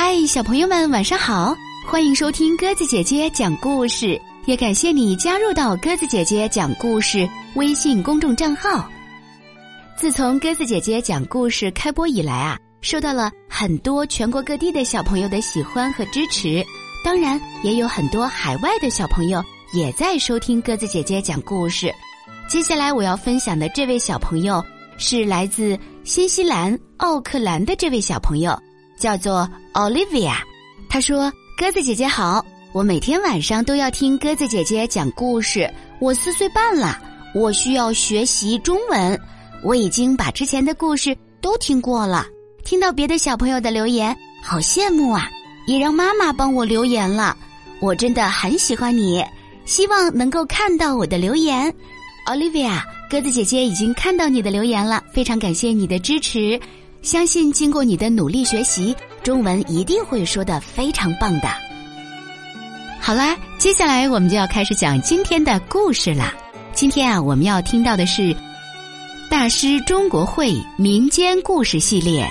嗨，小朋友们，晚上好！欢迎收听鸽子姐姐讲故事，也感谢你加入到鸽子姐姐讲故事微信公众账号。自从鸽子姐姐讲故事开播以来啊，受到了很多全国各地的小朋友的喜欢和支持，当然也有很多海外的小朋友也在收听鸽子姐姐讲故事。接下来我要分享的这位小朋友是来自新西兰奥克兰的这位小朋友。叫做 Olivia，他说：“鸽子姐姐好，我每天晚上都要听鸽子姐姐讲故事。我四岁半了，我需要学习中文。我已经把之前的故事都听过了。听到别的小朋友的留言，好羡慕啊！也让妈妈帮我留言了。我真的很喜欢你，希望能够看到我的留言。Olivia，鸽子姐姐已经看到你的留言了，非常感谢你的支持。”相信经过你的努力学习，中文一定会说的非常棒的。好啦，接下来我们就要开始讲今天的故事啦。今天啊，我们要听到的是大师中国会民间故事系列《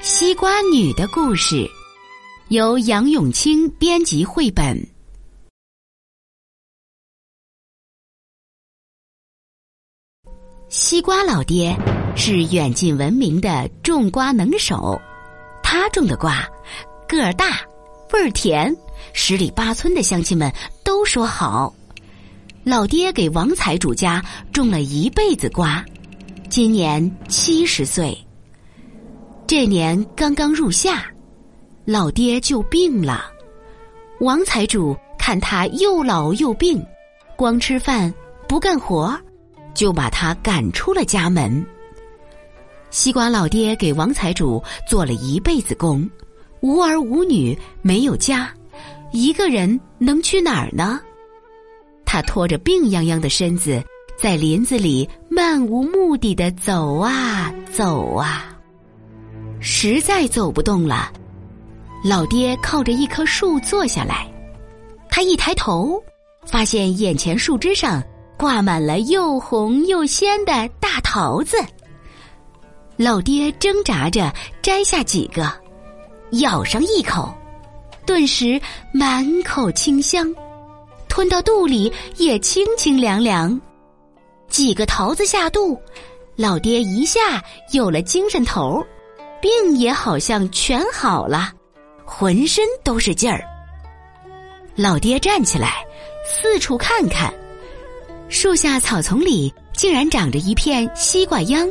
西瓜女的故事》，由杨永清编辑绘本。西瓜老爹。是远近闻名的种瓜能手，他种的瓜个儿大，味儿甜，十里八村的乡亲们都说好。老爹给王财主家种了一辈子瓜，今年七十岁。这年刚刚入夏，老爹就病了。王财主看他又老又病，光吃饭不干活，就把他赶出了家门。西瓜老爹给王财主做了一辈子工，无儿无女，没有家，一个人能去哪儿呢？他拖着病殃殃的身子，在林子里漫无目的的走啊走啊，实在走不动了。老爹靠着一棵树坐下来，他一抬头，发现眼前树枝上挂满了又红又鲜的大桃子。老爹挣扎着摘下几个，咬上一口，顿时满口清香，吞到肚里也清清凉凉。几个桃子下肚，老爹一下有了精神头，病也好像全好了，浑身都是劲儿。老爹站起来，四处看看，树下草丛里竟然长着一片西瓜秧。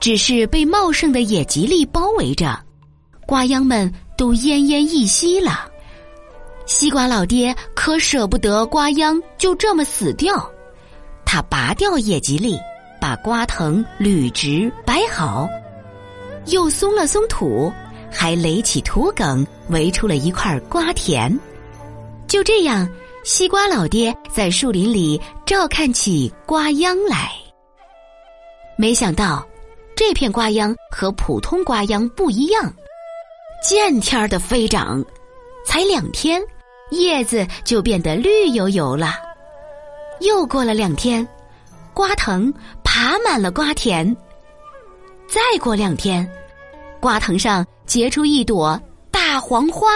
只是被茂盛的野吉利包围着，瓜秧们都奄奄一息了。西瓜老爹可舍不得瓜秧就这么死掉，他拔掉野吉利，把瓜藤捋直摆好，又松了松土，还垒起土埂，围出了一块瓜田。就这样，西瓜老爹在树林里照看起瓜秧来。没想到。这片瓜秧和普通瓜秧不一样，见天儿的飞长，才两天，叶子就变得绿油油了。又过了两天，瓜藤爬满了瓜田。再过两天，瓜藤上结出一朵大黄花。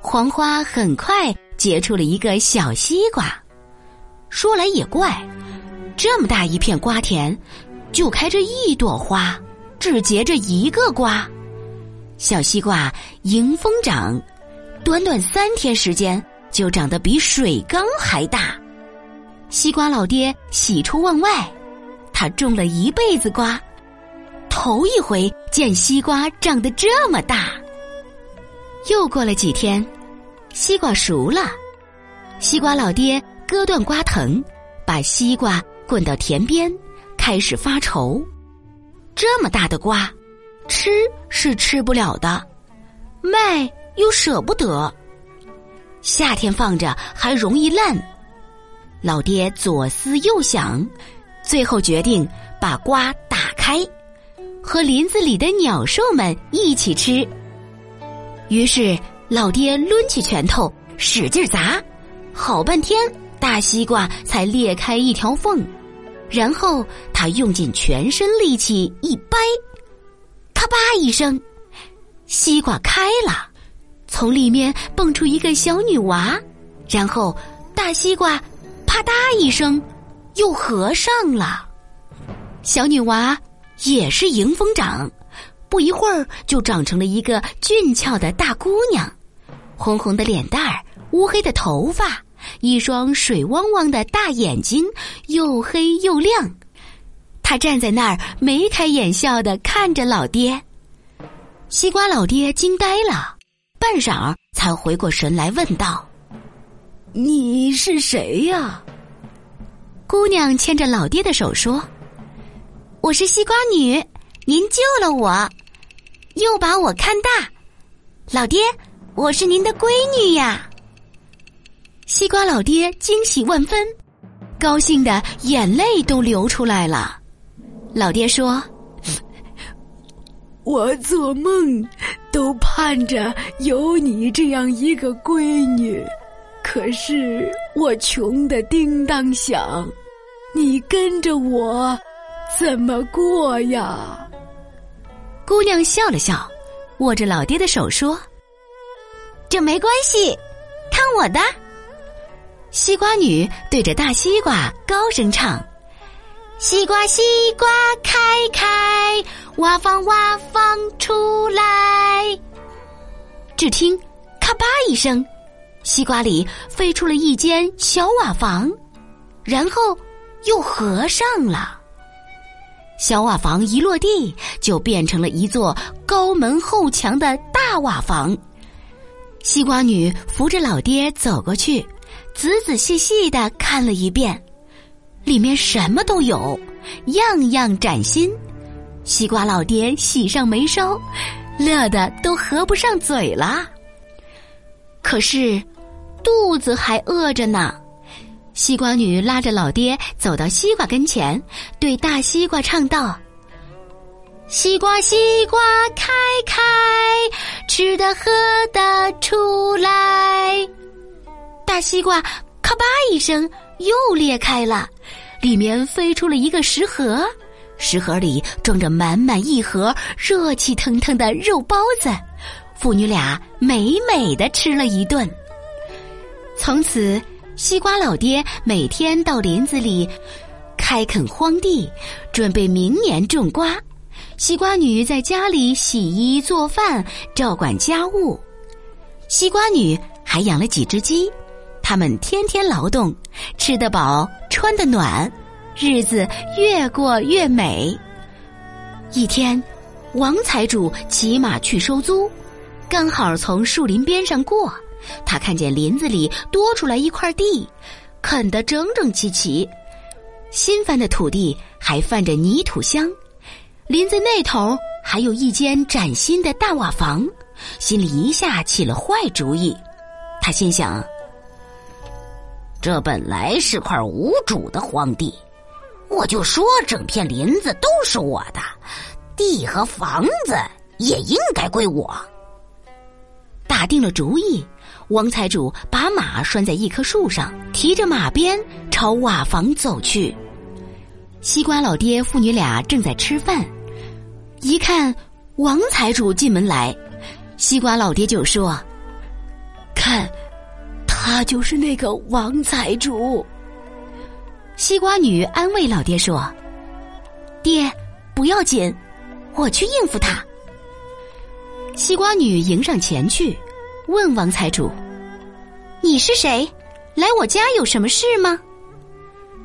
黄花很快结出了一个小西瓜。说来也怪，这么大一片瓜田。就开着一朵花，只结着一个瓜。小西瓜迎风长，短短三天时间就长得比水缸还大。西瓜老爹喜出望外，他种了一辈子瓜，头一回见西瓜长得这么大。又过了几天，西瓜熟了，西瓜老爹割断瓜藤，把西瓜滚到田边。开始发愁，这么大的瓜，吃是吃不了的，卖又舍不得，夏天放着还容易烂。老爹左思右想，最后决定把瓜打开，和林子里的鸟兽们一起吃。于是老爹抡起拳头使劲砸，好半天，大西瓜才裂开一条缝。然后他用尽全身力气一掰，咔吧一声，西瓜开了，从里面蹦出一个小女娃，然后大西瓜啪嗒一声又合上了。小女娃也是迎风长，不一会儿就长成了一个俊俏的大姑娘，红红的脸蛋儿，乌黑的头发，一双水汪汪的大眼睛，又黑又亮。她站在那儿眉开眼笑的看着老爹。西瓜老爹惊呆了，半晌才回过神来，问道：“你是谁呀？”姑娘牵着老爹的手说：“我是西瓜女，您救了我，又把我看大。老爹，我是您的闺女呀。”西瓜老爹惊喜万分，高兴的眼泪都流出来了。老爹说。我做梦都盼着有你这样一个闺女，可是我穷的叮当响，你跟着我怎么过呀？姑娘笑了笑，握着老爹的手说：“这没关系，看我的。”西瓜女对着大西瓜高声唱。西瓜，西瓜开开，挖房挖房出来。只听“咔吧”一声，西瓜里飞出了一间小瓦房，然后又合上了。小瓦房一落地，就变成了一座高门厚墙的大瓦房。西瓜女扶着老爹走过去，仔仔细细的看了一遍。里面什么都有，样样崭新。西瓜老爹喜上眉梢，乐得都合不上嘴了。可是，肚子还饿着呢。西瓜女拉着老爹走到西瓜跟前，对大西瓜唱道：“西瓜，西瓜开开，吃的喝的出来。”西瓜咔吧一声又裂开了。里面飞出了一个食盒，食盒里装着满满一盒热气腾腾的肉包子，父女俩美美的吃了一顿。从此，西瓜老爹每天到林子里开垦荒地，准备明年种瓜；西瓜女在家里洗衣做饭，照管家务。西瓜女还养了几只鸡。他们天天劳动，吃得饱，穿得暖，日子越过越美。一天，王财主骑马去收租，刚好从树林边上过，他看见林子里多出来一块地，垦得整整齐齐，新翻的土地还泛着泥土香，林子那头还有一间崭新的大瓦房，心里一下起了坏主意。他心想。这本来是块无主的荒地，我就说整片林子都是我的，地和房子也应该归我。打定了主意，王财主把马拴在一棵树上，提着马鞭朝瓦房走去。西瓜老爹父女俩正在吃饭，一看王财主进门来，西瓜老爹就说：“看。”他就是那个王财主。西瓜女安慰老爹说：“爹，不要紧，我去应付他。”西瓜女迎上前去，问王财主：“你是谁？来我家有什么事吗？”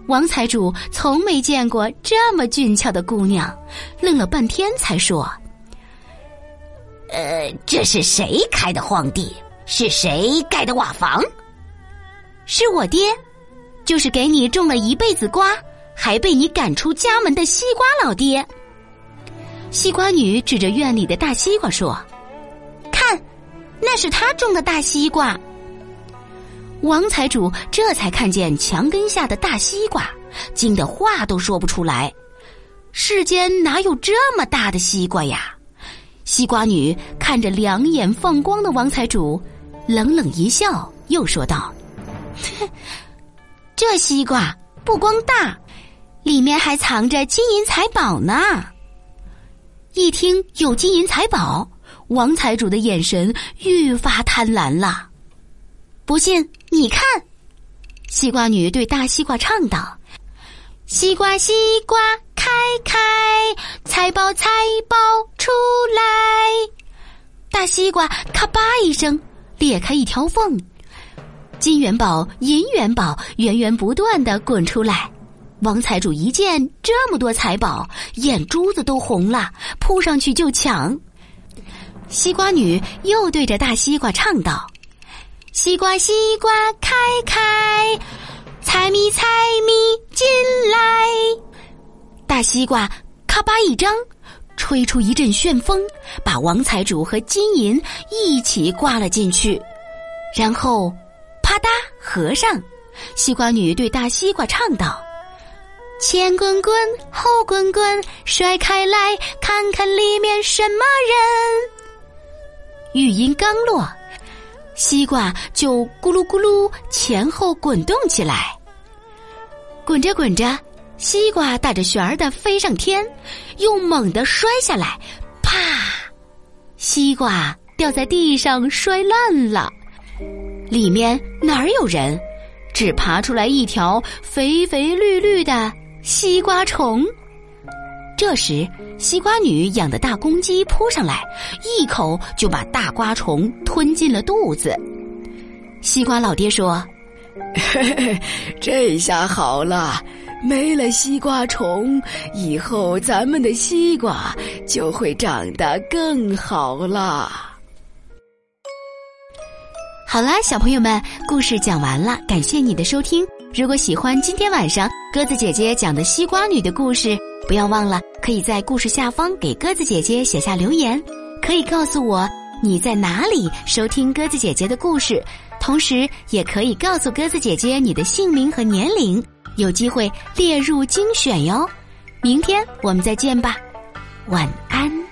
王财主从没见过这么俊俏的姑娘，愣了半天才说：“呃，这是谁开的荒地？是谁盖的瓦房？”是我爹，就是给你种了一辈子瓜，还被你赶出家门的西瓜老爹。西瓜女指着院里的大西瓜说：“看，那是他种的大西瓜。”王财主这才看见墙根下的大西瓜，惊得话都说不出来。世间哪有这么大的西瓜呀？西瓜女看着两眼放光的王财主，冷冷一笑，又说道。这西瓜不光大，里面还藏着金银财宝呢。一听有金银财宝，王财主的眼神愈发贪婪了。不信你看，西瓜女对大西瓜唱道：“西瓜西瓜开开，财宝财宝出来。”大西瓜咔吧一声裂开一条缝，金元宝、银元宝源源不断的滚出来。王财主一见这么多财宝，眼珠子都红了，扑上去就抢。西瓜女又对着大西瓜唱道：“西瓜西瓜开开，财迷财迷进来。”大西瓜咔吧一张，吹出一阵旋风，把王财主和金银一起刮了进去，然后和尚。西瓜女对大西瓜唱道。前滚滚，后滚滚，甩开来看看里面什么人。语音刚落，西瓜就咕噜咕噜前后滚动起来。滚着滚着，西瓜打着旋儿的飞上天，又猛地摔下来，啪！西瓜掉在地上摔烂了。里面哪儿有人？只爬出来一条肥肥绿绿的。西瓜虫，这时西瓜女养的大公鸡扑上来，一口就把大瓜虫吞进了肚子。西瓜老爹说：“嘿嘿，这下好了，没了西瓜虫，以后咱们的西瓜就会长得更好了。”好啦，小朋友们，故事讲完了，感谢你的收听。如果喜欢今天晚上鸽子姐姐讲的西瓜女的故事，不要忘了可以在故事下方给鸽子姐姐写下留言，可以告诉我你在哪里收听鸽子姐姐的故事，同时也可以告诉鸽子姐姐你的姓名和年龄，有机会列入精选哟。明天我们再见吧，晚安。